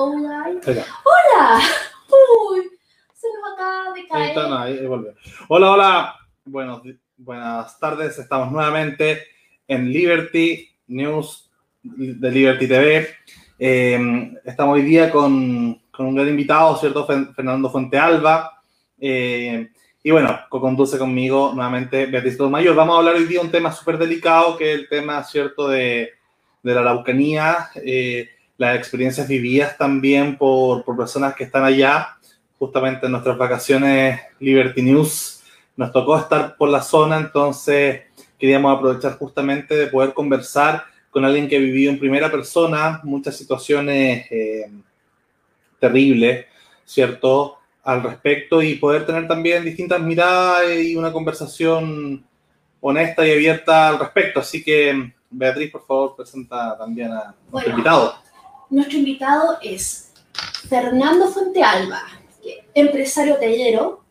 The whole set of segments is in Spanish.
Hola. Uy, se nos acaba de caer. Hola, hola. Bueno, buenas tardes. Estamos nuevamente en Liberty News de Liberty TV. Eh, estamos hoy día con, con, un gran invitado, ¿cierto? Fernando Fuentealba. Eh, y bueno, co-conduce conmigo nuevamente Beatriz Mayor. Vamos a hablar hoy día de un tema súper delicado, que es el tema, ¿cierto?, de, de la Araucanía, eh, las experiencias vividas también por, por, personas que están allá. Justamente en nuestras vacaciones Liberty News nos tocó estar por la zona, entonces queríamos aprovechar justamente de poder conversar con alguien que ha vivido en primera persona muchas situaciones eh, terribles, ¿cierto? Al respecto y poder tener también distintas miradas y una conversación honesta y abierta al respecto. Así que Beatriz, por favor, presenta también a nuestro invitado. Nuestro invitado es Fernando Fuentealba, empresario tallero,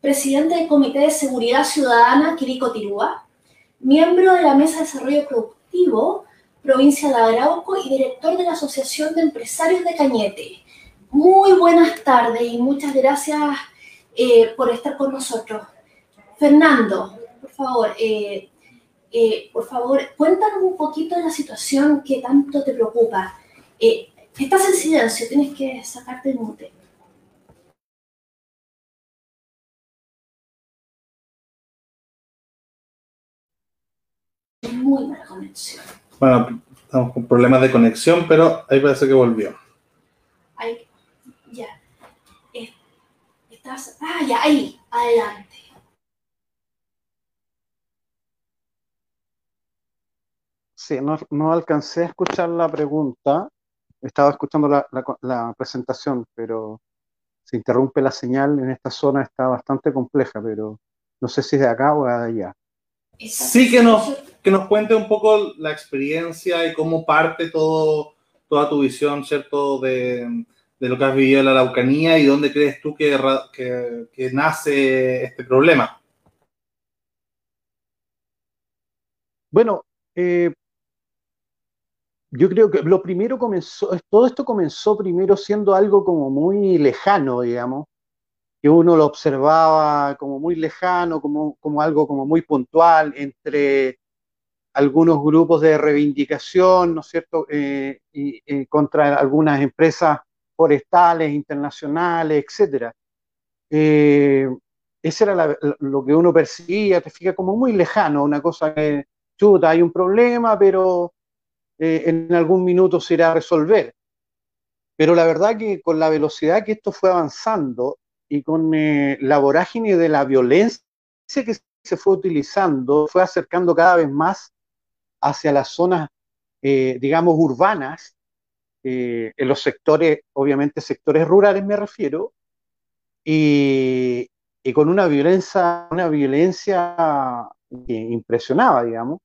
presidente del Comité de Seguridad Ciudadana Quirico Tirúa, miembro de la Mesa de Desarrollo Productivo, provincia de Arauco y director de la Asociación de Empresarios de Cañete. Muy buenas tardes y muchas gracias eh, por estar con nosotros. Fernando, por favor, eh, eh, por favor, cuéntanos un poquito de la situación que tanto te preocupa. Eh, estás en silencio, tienes que sacarte el mute. Muy mala conexión. Bueno, estamos con problemas de conexión, pero ahí parece que volvió. Ahí, ya. Estás, ah, ya, ahí, adelante. Sí, no, alcancé a escuchar la pregunta. Estaba escuchando la, presentación, pero se interrumpe la señal en esta zona, está bastante compleja, pero no sé si es de acá o de allá. Sí, que nos, que nos cuente un poco la experiencia y cómo parte todo, toda tu visión, ¿cierto?, de, lo que has vivido en la Araucanía y dónde crees tú que, que, que nace este problema. Bueno, eh, yo creo que lo primero comenzó, todo esto comenzó primero siendo algo como muy lejano, digamos, que uno lo observaba como muy lejano, como, como algo como muy puntual entre algunos grupos de reivindicación, ¿no es cierto?, eh, y, eh, contra algunas empresas forestales, internacionales, etcétera. Eh, ese era lo que uno percibía, te fijas, como muy lejano, una cosa que, chuta, hay un problema, pero eh, en algún minuto se irá a resolver. Pero la verdad que con la velocidad que esto fue avanzando y con eh, la vorágine de la violencia que se fue utilizando, fue acercando cada vez más hacia las zonas, eh, digamos, urbanas, en los sectores, obviamente sectores rurales me refiero, y, y con una violencia, una violencia que impresionaba, digamos,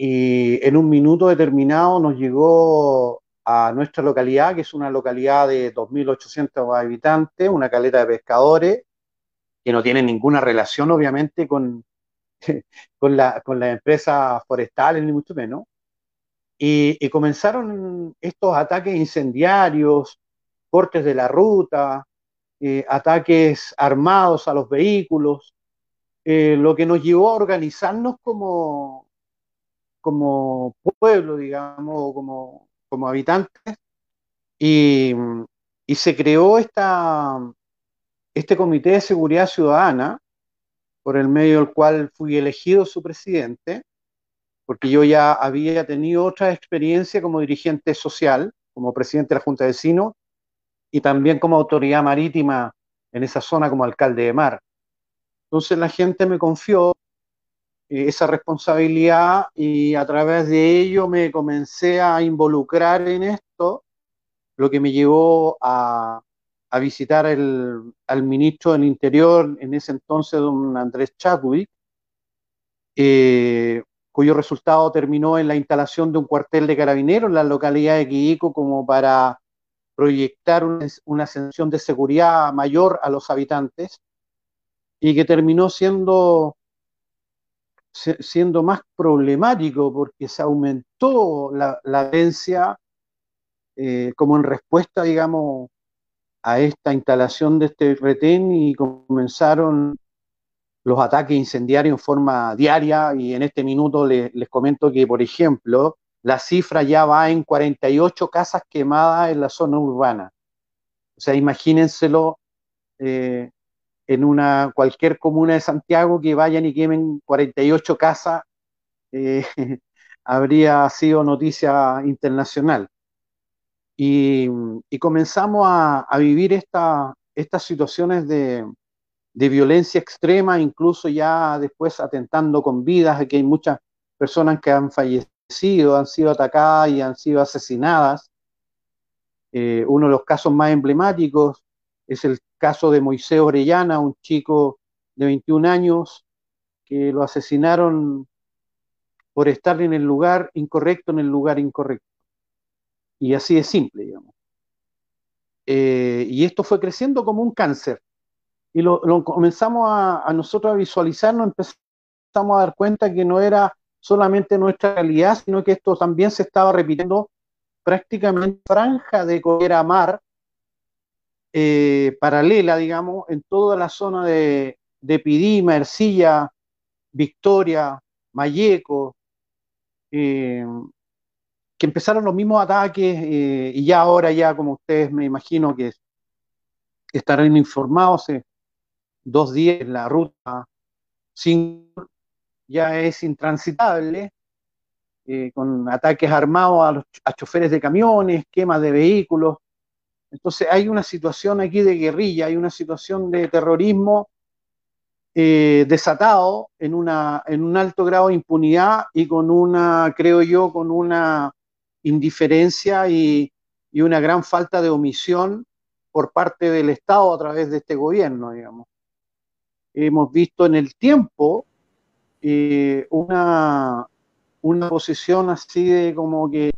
y en un minuto determinado nos llegó a nuestra localidad, que es una localidad de 2.800 habitantes, una caleta de pescadores, que no tiene ninguna relación, obviamente, con, con, la, con las empresas forestales, ni mucho menos. Y, comenzaron estos ataques incendiarios, cortes de la ruta, eh, ataques armados a los vehículos, eh, lo que nos llevó a organizarnos como, como pueblo, digamos, como, como habitantes, y, y, se creó esta, este Comité de Seguridad Ciudadana, por el medio del cual fui elegido su presidente, porque yo ya había tenido otra experiencia como dirigente social, como presidente de la Junta de Vecinos, y también como autoridad marítima en esa zona como alcalde de mar. Entonces la gente me confió esa responsabilidad y a través de ello me comencé a involucrar en esto, lo que me llevó a, visitar al ministro del Interior en ese entonces, don Andrés Chadwick, eh, cuyo resultado terminó en la instalación de un cuartel de carabineros en la localidad de Quiico como para proyectar una, una ascensión de seguridad mayor a los habitantes y que terminó siendo siendo más problemático porque se aumentó la, la eh, como en respuesta, digamos, a esta instalación de este retén y comenzaron los ataques incendiarios en forma diaria y en este minuto les, comento que, por ejemplo, la cifra ya va en 48 casas quemadas en la zona urbana. O sea, imagínenselo eh, en una cualquier comuna de Santiago que vayan y quemen 48 casas, eh, habría sido noticia internacional. Y, comenzamos a, vivir estas situaciones de, de violencia extrema, incluso ya después atentando con vidas, que hay muchas personas que han fallecido, han sido atacadas y han sido asesinadas. Eh, uno de los casos más emblemáticos es el caso de Moisés Orellana, un chico de 21 años que lo asesinaron por estar en el lugar incorrecto, en el lugar incorrecto. Y así de simple, digamos. Eh, y esto fue creciendo como un cáncer y lo, comenzamos a, nosotros a visualizar, nos empezamos a dar cuenta que no era solamente nuestra realidad, sino que esto también se estaba repitiendo prácticamente franja de coera mar eh, paralela, digamos, en toda la zona de, Pidima, Ercilla, Victoria, Mayeco, eh, que empezaron los mismos ataques eh, y ya ahora, ya como ustedes me imagino que estarán informados, dos días la ruta 5 ya es intransitable, con ataques armados a, los, choferes de camiones, quemas de vehículos. Entonces hay una situación aquí de guerrilla, hay una situación de terrorismo eh, desatado en, una, en un alto grado de impunidad y con una, creo yo, con una indiferencia y, y una gran falta de omisión por parte del Estado a través de este gobierno, digamos. Hemos visto en el tiempo eh, una, una posición así de como que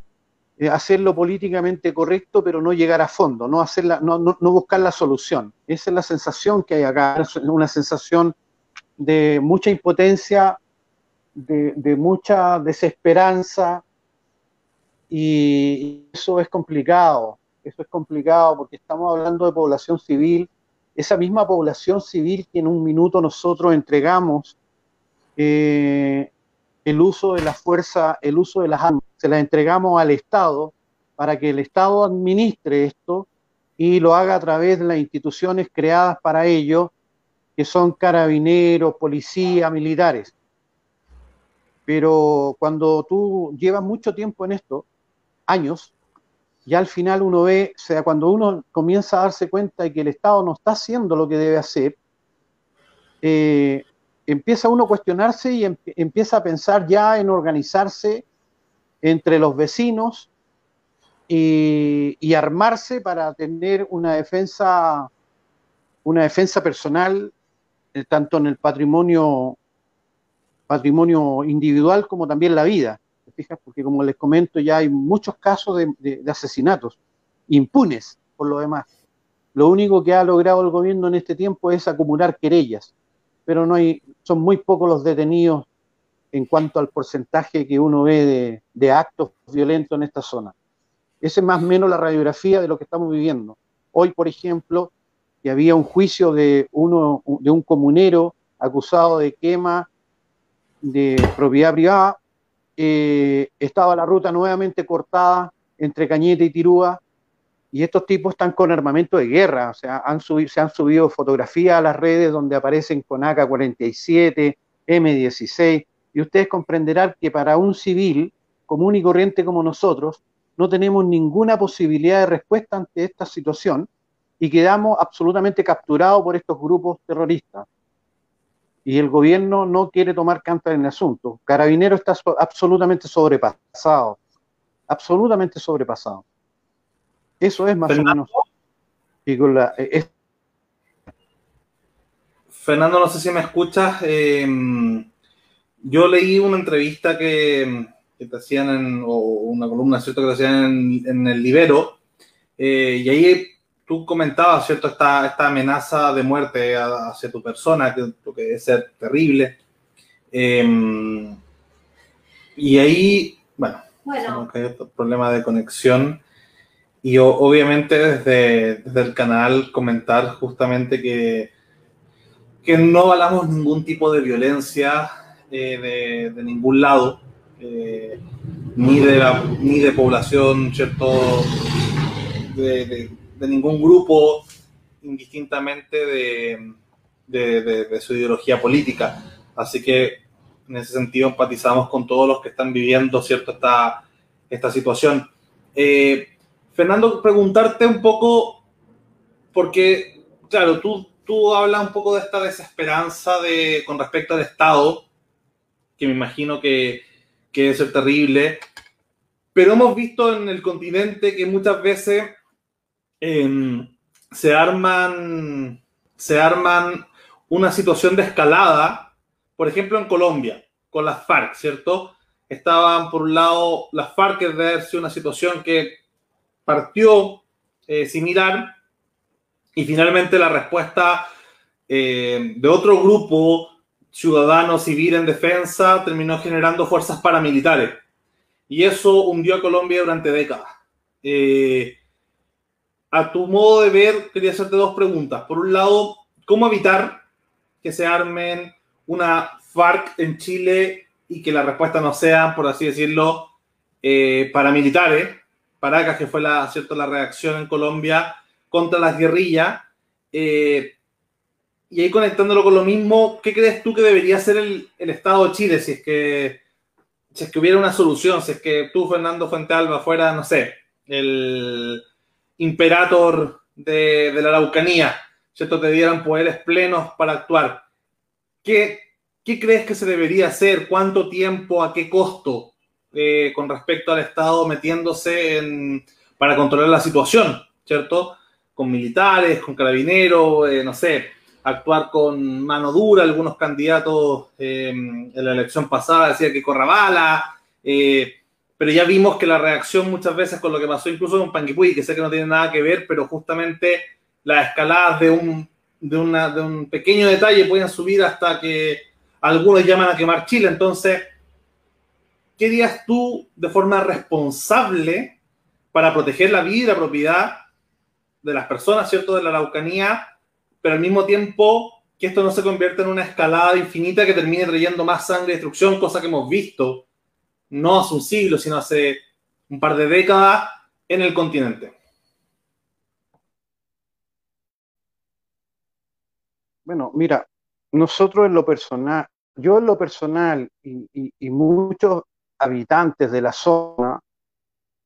eh, hacerlo políticamente correcto, pero no llegar a fondo, no, hacerla, no, buscar la solución. Esa es la sensación que hay acá, una sensación de mucha impotencia, de, de mucha desesperanza, y eso es complicado, eso es complicado porque estamos hablando de población civil esa misma población civil que en un minuto nosotros entregamos eh, el uso de la fuerza, el uso de las armas, se las entregamos al Estado para que el Estado administre esto y lo haga a través de las instituciones creadas para ello, que son carabineros, policía, militares. Pero cuando tú llevas mucho tiempo en esto, años, ya al final uno ve, o sea, cuando uno comienza a darse cuenta de que el Estado no está haciendo lo que debe hacer, eh, empieza uno a cuestionarse y empieza a pensar ya en organizarse entre los vecinos y, armarse para tener una defensa, una defensa personal, eh, tanto en el patrimonio, patrimonio individual como también la vida fijas? Porque como les comento, ya hay muchos casos de, asesinatos impunes por lo demás. Lo único que ha logrado el gobierno en este tiempo es acumular querellas, pero no hay, son muy pocos los detenidos en cuanto al porcentaje que uno ve de, actos violentos en esta zona. Esa es más o menos la radiografía de lo que estamos viviendo. Hoy, por ejemplo, que había un juicio de, uno, de un comunero acusado de quema de propiedad privada eh, estaba la ruta nuevamente cortada entre Cañete y Tirúa, y estos tipos están con armamento de guerra, o sea, se han subido fotografías a las redes donde aparecen con AK-47, M16, y ustedes comprenderán que para un civil común y corriente como nosotros, no tenemos ninguna posibilidad de respuesta ante esta situación y quedamos absolutamente capturados por estos grupos terroristas y el gobierno no quiere tomar cartas en el asunto. Carabinero está absolutamente sobrepasado, absolutamente sobrepasado. Eso es más o menos. Eh, Fernando, no sé si me escuchas. Em, yo leí una entrevista que, te hacían en, o una columna, ¿cierto? Que te hacían en, el Libero, eh, y ahí tú comentabas, ¿cierto?, esta, esta amenaza de muerte hacia tu persona, que, que debe ser terrible. Em, y ahí, bueno, bueno. hay otro problema de conexión. Y obviamente desde, desde, el canal comentar justamente que, que no avalamos ningún tipo de violencia eh, de, ningún lado, eh, ni, de ni de población, ¿cierto? De, de ningún grupo, indistintamente de, de, su ideología política. Así que en ese sentido empatizamos con todos los que están viviendo, ¿cierto? Esta, esta situación. Eh, Fernando, preguntarte un poco, porque, claro, tú, tú hablas un poco de esta desesperanza de, con respecto al Estado, que me imagino que, que debe ser terrible, pero hemos visto en el continente que muchas veces em, se arman, se arman una situación de escalada, por ejemplo en Colombia, con las FARC, ¿cierto? Estaban por un lado las FARC, que debe ser una situación que partió eh, similar, y finalmente la respuesta eh, de otro grupo ciudadano civil en defensa terminó generando fuerzas paramilitares. Y eso hundió a Colombia durante décadas. Eh, a tu modo de ver, quería hacerte dos preguntas. Por un lado, ¿cómo evitar que se armen una FARC en Chile y que la respuesta no sea, por así decirlo, eh, paramilitares? Paracas, que fue la, ¿cierto? la reacción en Colombia contra las guerrillas. Eh, y ahí conectándolo con lo mismo, ¿qué crees tú que debería ser el, Estado de Chile si es que si es que hubiera una solución, si es que tú, Fernando Fuentealba, fuera, no sé, el imperator de, la Araucanía, ¿cierto? Te dieran poderes plenos para actuar. ¿Qué, ¿Qué crees que se debería hacer? ¿Cuánto tiempo? ¿A qué costo? Eh, con respecto al Estado metiéndose en, para controlar la situación, ¿cierto? Con militares, con carabineros, eh, no sé, actuar con mano dura. Algunos candidatos eh, en la elección pasada decían que corra bala pero ya vimos que la reacción muchas veces con lo que pasó incluso con Panguipulli, que sé que no tiene nada que ver, pero justamente las escaladas de un, de, un pequeño detalle pueden subir hasta que algunos llaman a quemar Chile. Entonces, ¿qué harías tú de forma responsable para proteger la vida y la propiedad de las personas, ¿cierto?, de la Araucanía, pero al mismo tiempo que esto no se convierta en una escalada infinita que termine trayendo más sangre y destrucción, cosa que hemos visto no hace un siglo, sino hace un par de décadas en el continente. Bueno, mira, nosotros en lo personal, yo en lo personal y, muchos habitantes de la zona,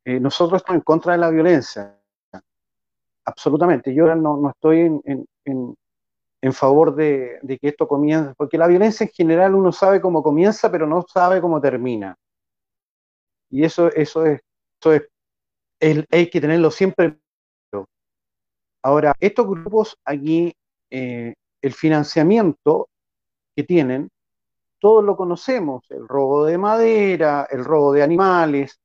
eh, nosotros estamos en contra de la violencia. Absolutamente. Yo no, estoy en, favor de, de, que esto comience, porque la violencia en general uno sabe cómo comienza, pero no sabe cómo termina. Y eso, eso es, eso es, hay que tenerlo siempre. Ahora, estos grupos aquí, eh, el financiamiento que tienen, todos lo conocemos, el robo de madera, el robo de animales,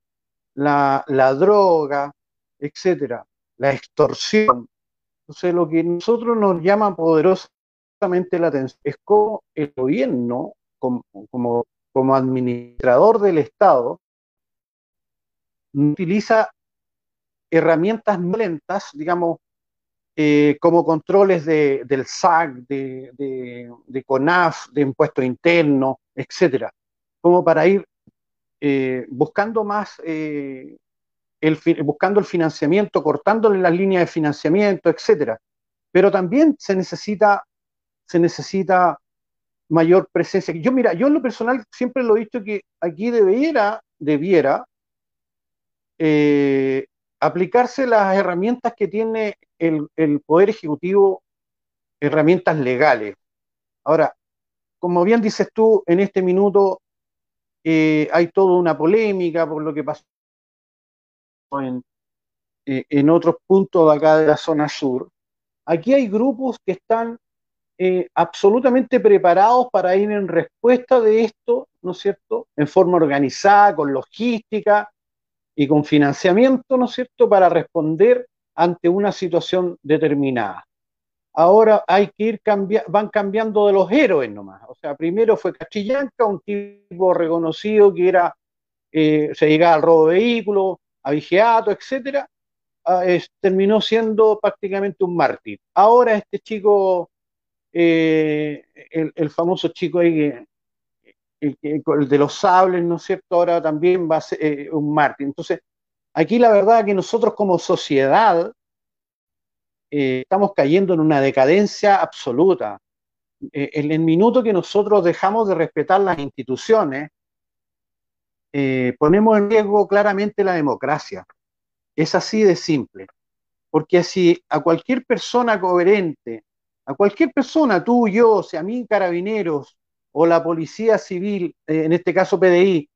la, la droga, etcétera, la extorsión. Entonces, lo que nosotros nos llama poderosamente la atención es cómo el gobierno, como, como, como administrador del Estado, utiliza herramientas lentas, digamos, eh, como controles de, del SAC, de, CONAF, de impuestos internos, etcétera, como para ir eh, buscando más, eh, el, buscando el financiamiento, cortándole las líneas de financiamiento, etcétera. Pero también se necesita, se necesita mayor presencia. Yo, mira, yo en lo personal siempre lo he visto que aquí debiera, debiera eh, aplicarse las herramientas que tiene el, Poder Ejecutivo, herramientas legales. Ahora, como bien dices tú, en este minuto eh, hay toda una polémica por lo que pasó en, eh, en otros puntos de acá de la zona sur. Aquí hay grupos que están absolutamente preparados para ir en respuesta de esto, ¿no es cierto?, en forma organizada, con logística, y con financiamiento, ¿no es cierto?, para responder ante una situación determinada. Ahora hay que ir cambiando, van cambiando de los héroes nomás. O sea, primero fue Cachillanca, un tipo reconocido que era, eh, se llegaba al robo de vehículos, a vigiato, etcétera. ah, terminó siendo prácticamente un mártir. Ahora este chico, eh, el, famoso chico ahí, el, de los sables, ¿no es cierto? Ahora también va a ser eh, un mártir. Entonces, aquí la verdad es que nosotros como sociedad estamos cayendo en una decadencia absoluta. en el minuto que nosotros dejamos de respetar las instituciones, eh, ponemos en riesgo claramente la democracia. Es así de simple. Porque si a cualquier persona coherente, a cualquier persona, tú, yo, sea a mí, carabineros o la policía civil, eh, en este caso PDI,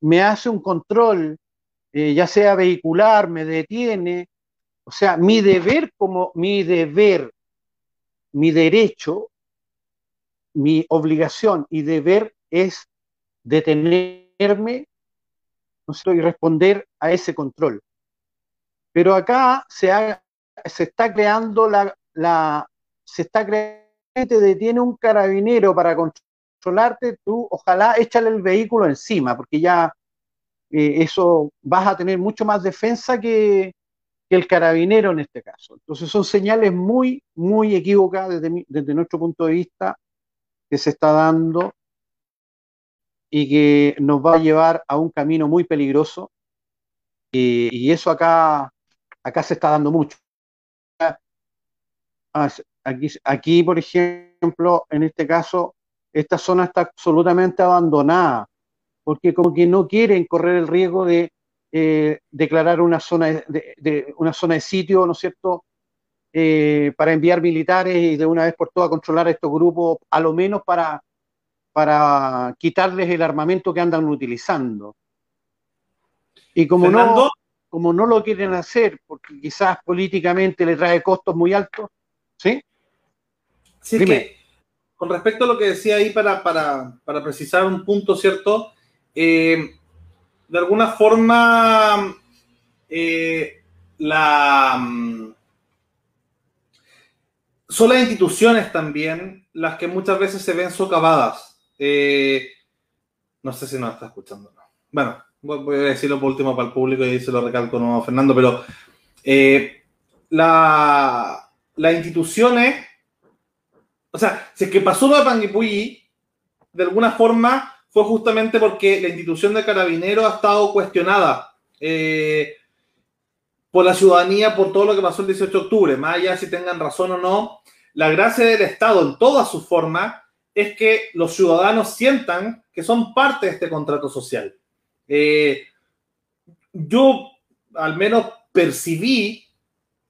me hace un control, eh, ya sea vehicular, me detiene, o sea, mi deber como mi deber, mi derecho, mi obligación y deber es detenerme y responder a ese control. Pero acá se, está creando la, se está creando, te detiene un carabinero para controlarte, tú ojalá échale el vehículo encima, porque ya eh, eso vas a tener mucho más defensa que, el carabinero en este caso. Entonces son señales muy, muy equívocas desde, desde nuestro punto de vista que se está dando y que nos va a llevar a un camino muy peligroso. Y, eso acá, acá se está dando mucho. Ah, aquí, aquí, por ejemplo, en este caso, esta zona está absolutamente abandonada, porque como que no quieren correr el riesgo de eh, declarar una zona de, una zona de sitio, ¿no es cierto?, eh, para enviar militares y de una vez por todas controlar a estos grupos, a lo menos para para quitarles el armamento que andan utilizando. Y como no, como no lo quieren hacer, porque quizás políticamente le trae costos muy altos, ¿sí? Sí, que con respecto a lo que decía ahí, para, precisar un punto, ¿cierto? Eh, de alguna forma, eh, mm, son las instituciones también las que muchas veces se ven socavadas eh, no sé si nos está escuchando. Bueno, voy a decirlo por último para el público y se lo recalco nuevo Fernando, pero la, las instituciones, o sea, si es que pasó lo de Panguipulli, de alguna forma fue justamente porque la institución de carabineros ha estado cuestionada eh, por la ciudadanía por todo lo que pasó el 18 de octubre, más allá si tengan razón o no. La gracia del Estado en todas sus formas es que los ciudadanos sientan que son parte de este contrato social. Eh, yo al menos percibí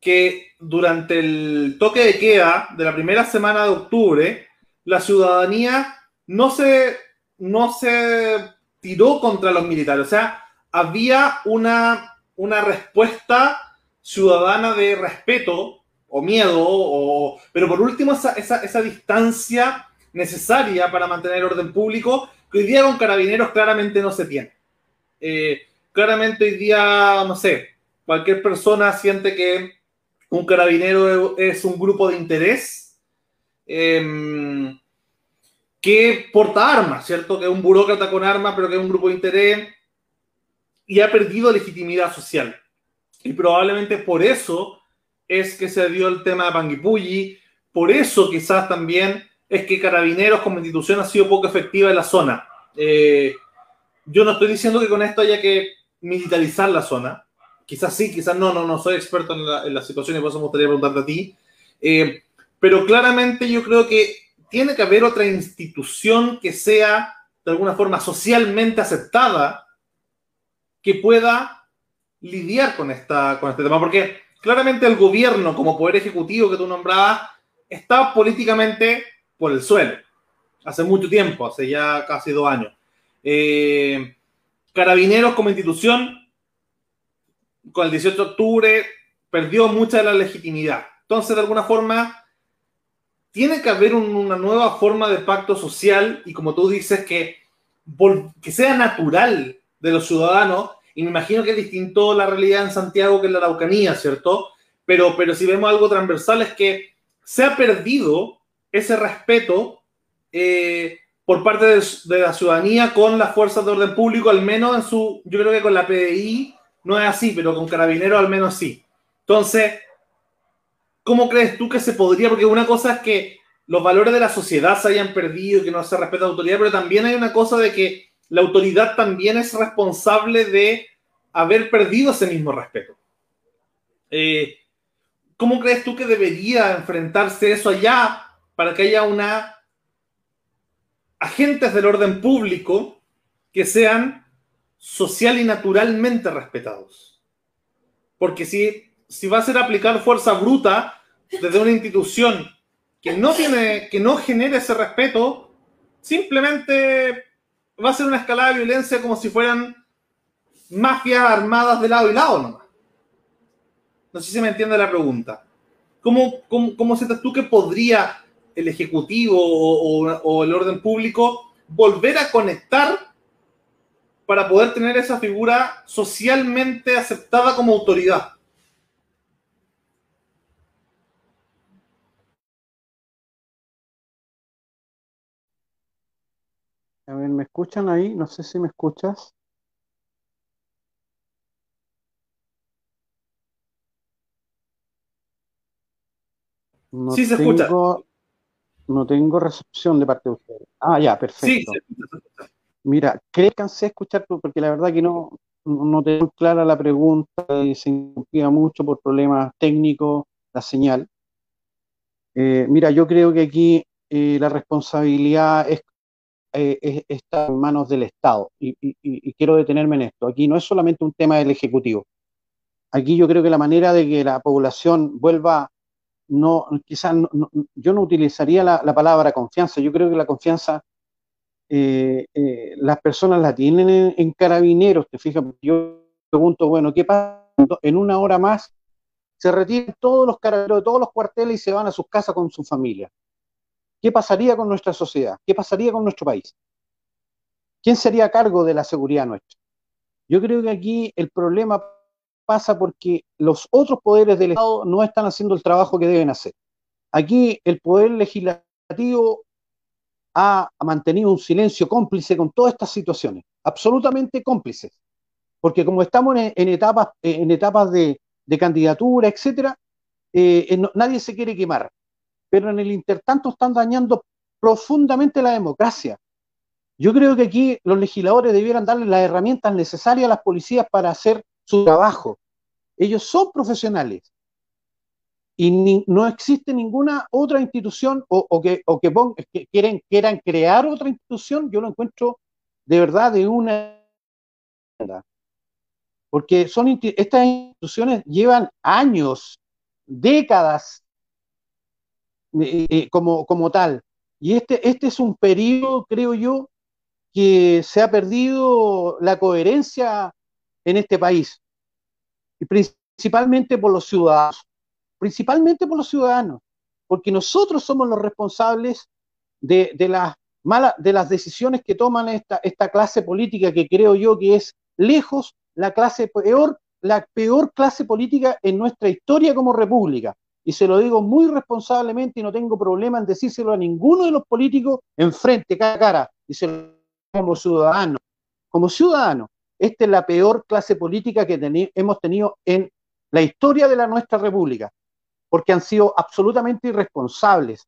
que durante el toque de queda de la primera semana de octubre, la ciudadanía no se, no se tiró contra los militares. O sea, había una, una respuesta ciudadana de respeto o miedo, o, pero por último esa, esa, esa distancia necesaria para mantener orden público, que hoy día con carabineros claramente no se tiene. Eh, claramente hoy día, no sé, cualquier persona siente que un carabinero es un grupo de interés em, que porta armas, ¿cierto? Que es un burócrata con armas, pero que es un grupo de interés y ha perdido legitimidad social. Y probablemente por eso es que se dio el tema de Panguipulli, por eso quizás también es que Carabineros como institución ha sido poco efectiva en la zona. Eh, yo no estoy diciendo que con esto haya que militarizar la zona. Quizás sí, quizás no, no, no soy experto en la, situación y por eso me gustaría preguntarte a ti. Eh, pero claramente yo creo que tiene que haber otra institución que sea de alguna forma socialmente aceptada que pueda lidiar con, esta, con este tema. Porque claramente el gobierno como poder ejecutivo que tú nombrabas está políticamente por el suelo. Hace mucho tiempo, hace ya casi dos años. Eh, Carabineros como institución, con el 18 de octubre, perdió mucha de la legitimidad. Entonces, de alguna forma, tiene que haber una nueva forma de pacto social y como tú dices, que, sea natural de los ciudadanos. Y me imagino que es distinto la realidad en Santiago que en la Araucanía, ¿cierto? Pero, pero si vemos algo transversal es que se ha perdido ese respeto eh, por parte de, la ciudadanía con las fuerzas de orden público, al menos en su, yo creo que con la PDI no es así, pero con carabineros al menos sí. Entonces, ¿cómo crees tú que se podría? Porque una cosa es que los valores de la sociedad se hayan perdido, que no se respeta la autoridad, pero también hay una cosa de que la autoridad también es responsable de haber perdido ese mismo respeto. Eh, ¿Cómo crees tú que debería enfrentarse eso allá para que haya una agentes del orden público que sean social y naturalmente respetados? Porque si, si va a ser aplicar fuerza bruta desde una institución que no tiene, que no genere ese respeto, simplemente va a ser una escalada de violencia como si fueran mafias armadas de lado y lado nomás. No sé si me entiende la pregunta. ¿Cómo, cómo, sientes tú que podría el Ejecutivo o, el orden público volver a conectar para poder tener esa figura socialmente aceptada como autoridad? A ver, ¿me escuchan ahí? No sé si me escuchas. No sí, se escucha. No tengo recepción de parte de ustedes. Ah, ya, perfecto. Sí, se escucha, Mira, creo que cansé escuchar porque la verdad que no, no tengo clara la pregunta y se interrumpía mucho por problemas técnicos la señal. Eh, mira, yo creo que aquí eh, la responsabilidad es eh, está en manos del Estado. Y, quiero detenerme en esto. Aquí no es solamente un tema del Ejecutivo. Aquí yo creo que la manera de que la población vuelva, no, quizás yo no utilizaría la, palabra confianza. Yo creo que la confianza eh, eh, las personas la tienen en, carabineros. Te fijas, yo pregunto, bueno, ¿qué pasa? En una hora más se retiran todos los carabineros de todos los cuarteles y se van a sus casas con su familia. ¿Qué pasaría con nuestra sociedad? ¿Qué pasaría con nuestro país? ¿Quién sería a cargo de la seguridad nuestra? Yo creo que aquí el problema pasa porque los otros poderes del Estado no están haciendo el trabajo que deben hacer. Aquí el poder legislativo ha mantenido un silencio cómplice con todas estas situaciones, absolutamente cómplices, porque como estamos en, etapas, en etapas de, candidatura, etcétera, eh, nadie se quiere quemar pero en el intertanto están dañando profundamente la democracia. Yo creo que aquí los legisladores debieran darle las herramientas necesarias a las policías para hacer su trabajo. Ellos son profesionales y no existe ninguna otra institución o, que, quieren, quieran crear otra institución, yo lo encuentro de verdad de una... Porque son, estas instituciones llevan años, décadas eh, eh, como, como tal. Y este, este es un periodo, creo yo, que se ha perdido la coherencia en este país, y principalmente por los ciudadanos, principalmente por los ciudadanos, porque nosotros somos los responsables de, las malas, de las decisiones que toman esta, esta clase política que creo yo que es lejos la clase peor, la peor clase política en nuestra historia como república. Y se lo digo muy responsablemente y no tengo problema en decírselo a ninguno de los políticos enfrente, cara a cara, y se lo como ciudadano. Como ciudadano, esta es la peor clase política que hemos tenido en la historia de la nuestra república, porque han sido absolutamente irresponsables.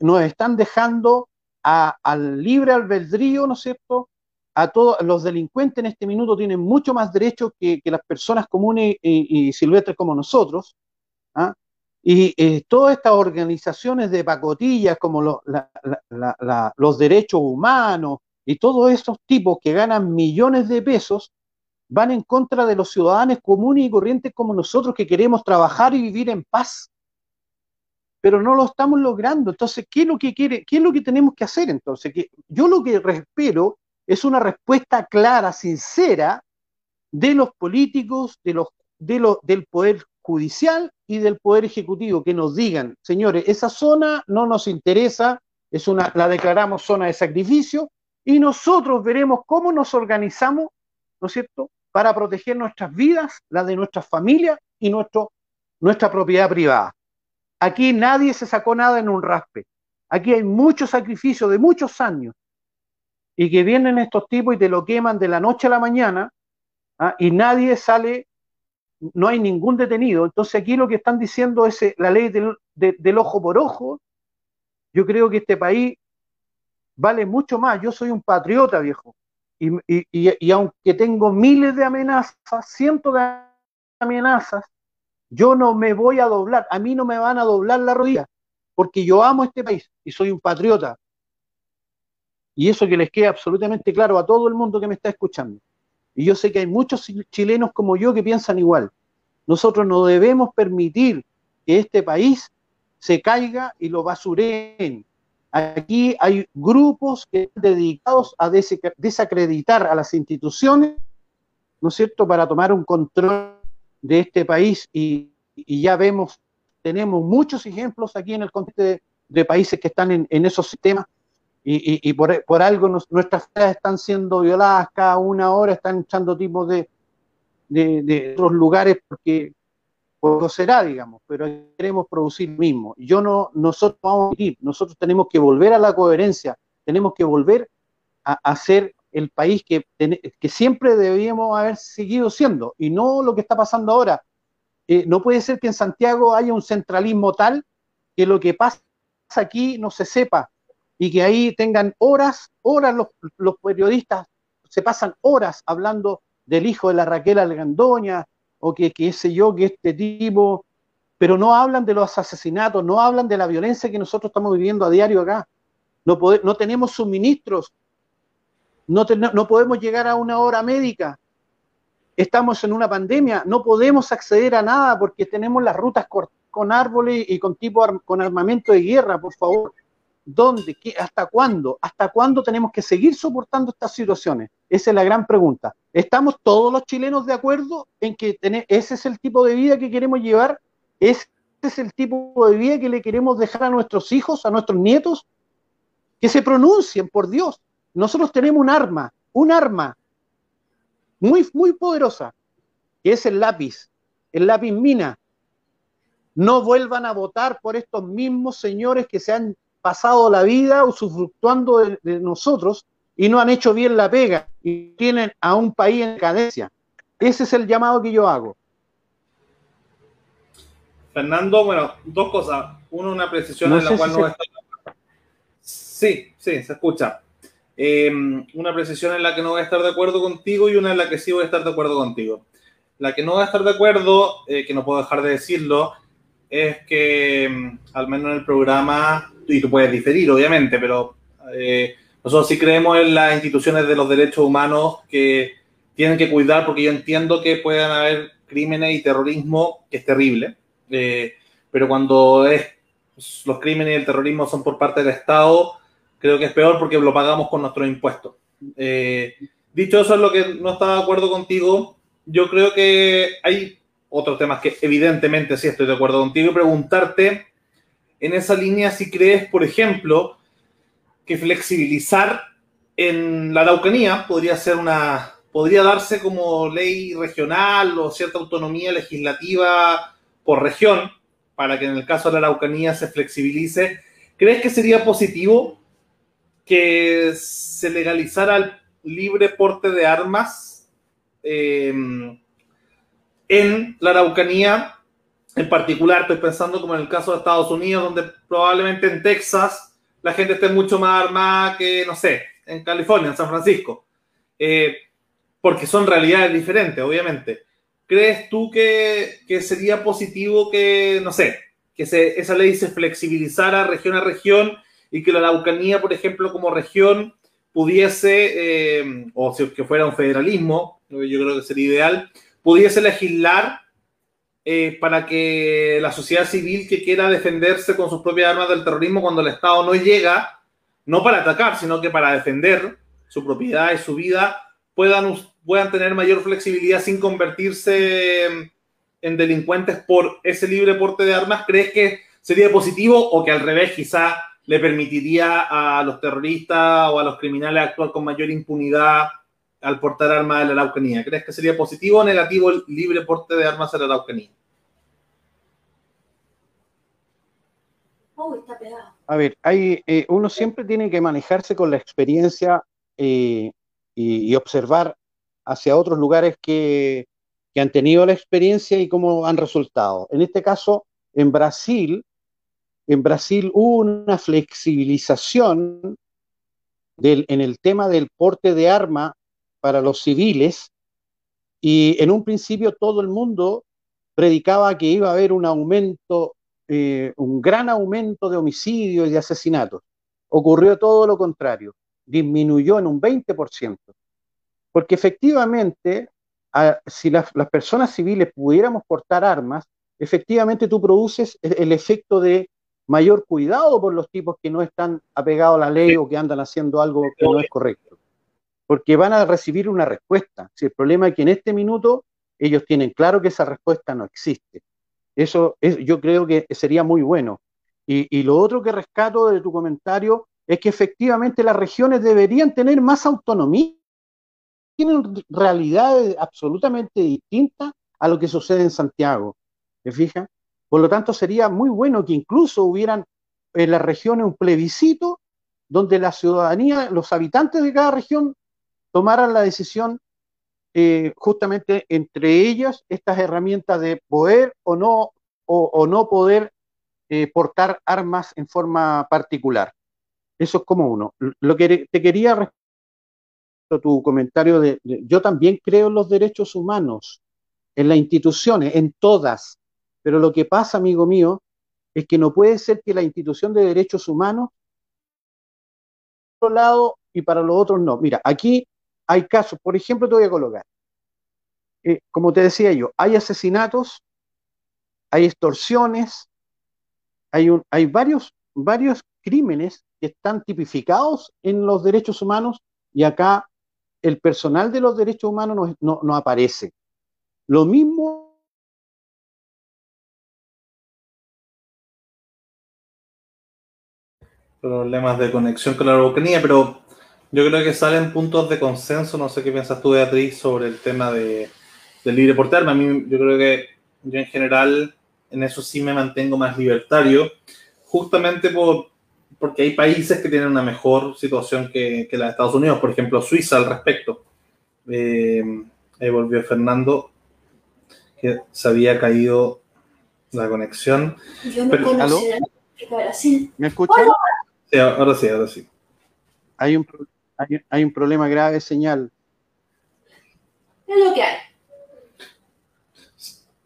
Nos están dejando al libre albedrío, ¿no es cierto? A todos los delincuentes en este minuto tienen mucho más derechos que, las personas comunes y, y silvestres como nosotros. ¿ah? Y eh, todas estas organizaciones de pacotillas como los derechos humanos y todos esos tipos que ganan millones de pesos van en contra de los ciudadanos comunes y corrientes como nosotros que queremos trabajar y vivir en paz. Pero no lo estamos logrando. Entonces, ¿qué es lo que quiere? ¿Qué es lo que tenemos que hacer entonces? Que yo lo que espero es una respuesta clara, sincera de los políticos, de los, de del poder judicial y del Poder Ejecutivo que nos digan, señores, esa zona no nos interesa, es una, la declaramos zona de sacrificio y nosotros veremos cómo nos organizamos, ¿no es cierto?, para proteger nuestras vidas, las de nuestras familias y nuestro, nuestra propiedad privada. Aquí nadie se sacó nada en un raspe. Aquí hay mucho sacrificio de muchos años y que vienen estos tipos y te lo queman de la noche a la mañana ¿ah? y nadie sale no hay ningún detenido. Entonces aquí lo que están diciendo es eh, la ley del, ojo por ojo. Yo creo que este país vale mucho más. Yo soy un patriota, viejo. Y, y, aunque tengo miles de amenazas, cientos de amenazas, yo no me voy a doblar. A mí no me van a doblar la rodilla, porque yo amo este país y soy un patriota. Y eso que les quede absolutamente claro a todo el mundo que me está escuchando. Y yo sé que hay muchos chilenos como yo que piensan igual. Nosotros no debemos permitir que este país se caiga y lo basureen. Aquí hay grupos que están dedicados a desacreditar a las instituciones, ¿no es cierto?, para tomar un control de este país. Y, ya vemos, tenemos muchos ejemplos aquí en el contexto de, países que están en, esos sistemas y, por, algo nuestras ciudades están siendo violadas cada una hora, están echando tipos de, de, otros lugares porque poco será, digamos, pero queremos producir mismo. Yo no, nosotros vamos a ir, nosotros tenemos que volver a la coherencia, tenemos que volver a, ser el país que, que siempre debíamos haber seguido siendo y no lo que está pasando ahora. Eh, no puede ser que en Santiago haya un centralismo tal que lo que pasa aquí no se sepa, y que ahí tengan horas, horas los, periodistas, se pasan horas hablando del hijo de la Raquel Algandoña, o que, qué yo, que este tipo, pero no hablan de los asesinatos, no hablan de la violencia que nosotros estamos viviendo a diario acá. No, no tenemos suministros, no, no podemos llegar a una hora médica, estamos en una pandemia, no podemos acceder a nada porque tenemos las rutas con árboles y con tipo con armamento de guerra, por favor. ¿Dónde? Qué, ¿Hasta cuándo? ¿Hasta cuándo tenemos que seguir soportando estas situaciones? Esa es la gran pregunta. ¿Estamos todos los chilenos de acuerdo en que ese es el tipo de vida que queremos llevar? ¿Ese es el tipo de vida que le queremos dejar a nuestros hijos, a nuestros nietos? Que se pronuncien, por Dios. Nosotros tenemos un arma, un arma muy, muy poderosa, que es el lápiz, el lápiz mina. No vuelvan a votar por estos mismos señores que se han pasado la vida usufructuando de, de nosotros y no han hecho bien la pega y tienen a un país en cadencia. Ese es el llamado que yo hago. Fernando, bueno, dos cosas. Uno, una precisión en la cual no está... Sí, sí, se escucha. Eh, una precisión en la que no voy a estar de acuerdo contigo y una en la que sí voy a estar de acuerdo contigo. La que no voy a estar de acuerdo, eh, que no puedo dejar de decirlo, es que mm, al menos en el programa y tú puedes diferir, obviamente, pero eh, nosotros sí creemos en las instituciones de los derechos humanos que tienen que cuidar, porque yo entiendo que puedan haber crímenes y terrorismo, que es terrible, eh, pero cuando es, los crímenes y el terrorismo son por parte del Estado, creo que es peor porque lo pagamos con nuestros impuestos. Eh, dicho eso, es lo que no está de acuerdo contigo. Yo creo que hay otros temas que evidentemente sí estoy de acuerdo contigo y preguntarte en esa línea si crees, por ejemplo, que flexibilizar en la Araucanía podría ser una podría darse como ley regional o cierta autonomía legislativa por región para que en el caso de la Araucanía se flexibilice. ¿Crees que sería positivo que se legalizara el libre porte de armas eh, en la Araucanía en particular, estoy pensando como en el caso de Estados Unidos, donde probablemente en Texas la gente esté mucho más armada que, no sé, en California, en San Francisco. Eh, porque son realidades diferentes, obviamente. ¿Crees tú que, sería positivo que, no sé, que se, esa ley se flexibilizara región a región y que la Araucanía, por ejemplo, como región, pudiese, eh, o si que fuera un federalismo, yo creo que sería ideal, pudiese legislar eh, para que la sociedad civil que quiera defenderse con sus propias armas del terrorismo cuando el Estado no llega, no para atacar, sino que para defender su propiedad y su vida, puedan, puedan tener mayor flexibilidad sin convertirse en delincuentes por ese libre porte de armas, ¿crees que sería positivo o que al revés quizá le permitiría a los terroristas o a los criminales actuar con mayor impunidad al portar armas en la Araucanía? ¿Crees que sería positivo o negativo el libre porte de armas en la Araucanía? A ver, hay, eh, uno siempre tiene que manejarse con la experiencia eh, y, observar hacia otros lugares que, que han tenido la experiencia y cómo han resultado. En este caso, en Brasil, en Brasil hubo una flexibilización en el tema del porte de arma para los civiles y en un principio todo el mundo predicaba que iba a haber un aumento, eh, un gran aumento de homicidios y de asesinatos. Ocurrió todo lo contrario, disminuyó en un 20%, porque efectivamente, si las personas civiles pudiéramos portar armas, efectivamente tú produces el efecto de mayor cuidado por los tipos que no están apegados a la ley o que andan haciendo algo que no es correcto. Porque van a recibir una respuesta. Si el problema es que en este minuto ellos tienen claro que esa respuesta no existe. Eso es, yo creo que sería muy bueno. Y, lo otro que rescato de tu comentario es que efectivamente las regiones deberían tener más autonomía. Tienen realidades absolutamente distintas a lo que sucede en Santiago. ¿Te fijas? Por lo tanto, sería muy bueno que incluso hubieran en las regiones un plebiscito donde la ciudadanía, los habitantes de cada región, tomaran la decisión eh, justamente entre ellas estas herramientas de poder o no, o, no poder eh, portar armas en forma particular. Eso es como uno. Lo que te quería responder tu comentario de, yo también creo en los derechos humanos, en las instituciones, en todas, pero lo que pasa, amigo mío, es que no puede ser que la institución de derechos humanos, por un lado y para los otros no. Mira, aquí hay casos, por ejemplo, te voy a colocar, eh, como te decía yo, hay asesinatos, hay extorsiones, hay, varios, varios crímenes que están tipificados en los derechos humanos y acá el personal de los derechos humanos no, no aparece. Lo mismo problemas de conexión con la Araucanía, pero yo creo que salen puntos de consenso. No sé qué piensas tú, Beatriz, sobre el tema de, del libre portarme. A mí, yo creo que yo en general en eso sí me mantengo más libertario, justamente por, porque hay países que tienen una mejor situación que, que la de Estados Unidos, por ejemplo, Suiza al respecto. Eh, ahí volvió Fernando, que se había caído la conexión. Yo no ¿Aló? ¿Me escuchan? Sí, ahora sí, ahora sí. Hay un, hay, un problema grave, señal. Es lo que hay.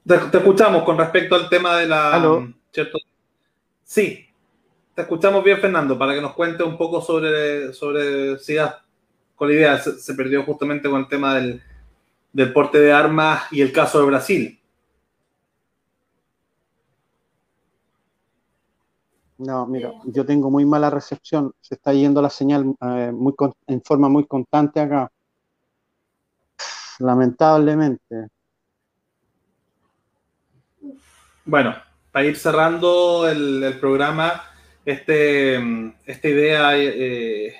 Te, escuchamos con respecto al tema de la... ¿Aló? ¿cierto? Sí, te escuchamos bien, Fernando, para que nos cuente un poco sobre, sobre si con la idea, se, perdió justamente con el tema del, del porte de armas y el caso de Brasil. No, mira, yo tengo muy mala recepción. Se está yendo la señal eh, muy en forma muy constante acá. Lamentablemente. Bueno, para ir cerrando el, programa, este, esta idea, eh,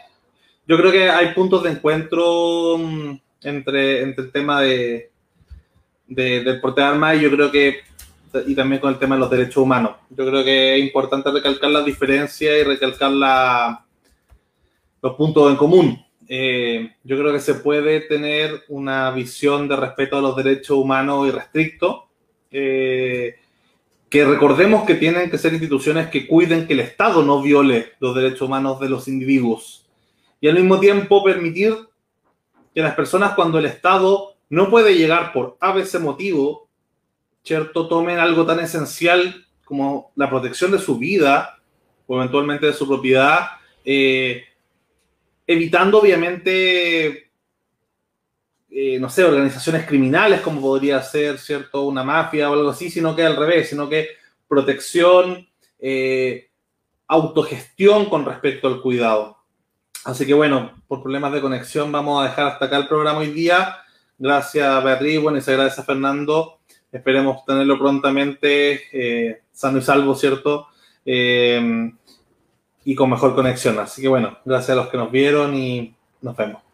yo creo que hay puntos de encuentro mm, entre, entre el tema de, de, del porte de armas y yo creo que y también con el tema de los derechos humanos. Yo creo que es importante recalcar las diferencias y recalcar los puntos en común. Eh, yo creo que se puede tener una visión de respeto a los derechos humanos irrestricto, eh, que recordemos que tienen que ser instituciones que cuiden que el Estado no viole los derechos humanos de los individuos y al mismo tiempo permitir que las personas cuando el Estado no puede llegar por ABC motivo ¿cierto? Tomen algo tan esencial como la protección de su vida o eventualmente de su propiedad, eh, evitando obviamente, eh, no sé, organizaciones criminales como podría ser, ¿cierto? Una mafia o algo así, sino que al revés, sino que protección, eh, autogestión con respecto al cuidado. Así que bueno, por problemas de conexión vamos a dejar hasta acá el programa hoy día. Gracias Beatriz, bueno, y se agradece a Fernando Esperemos tenerlo prontamente eh, sano y salvo, ¿cierto? Eh, y con mejor conexión. Así que bueno, gracias a los que nos vieron y nos vemos.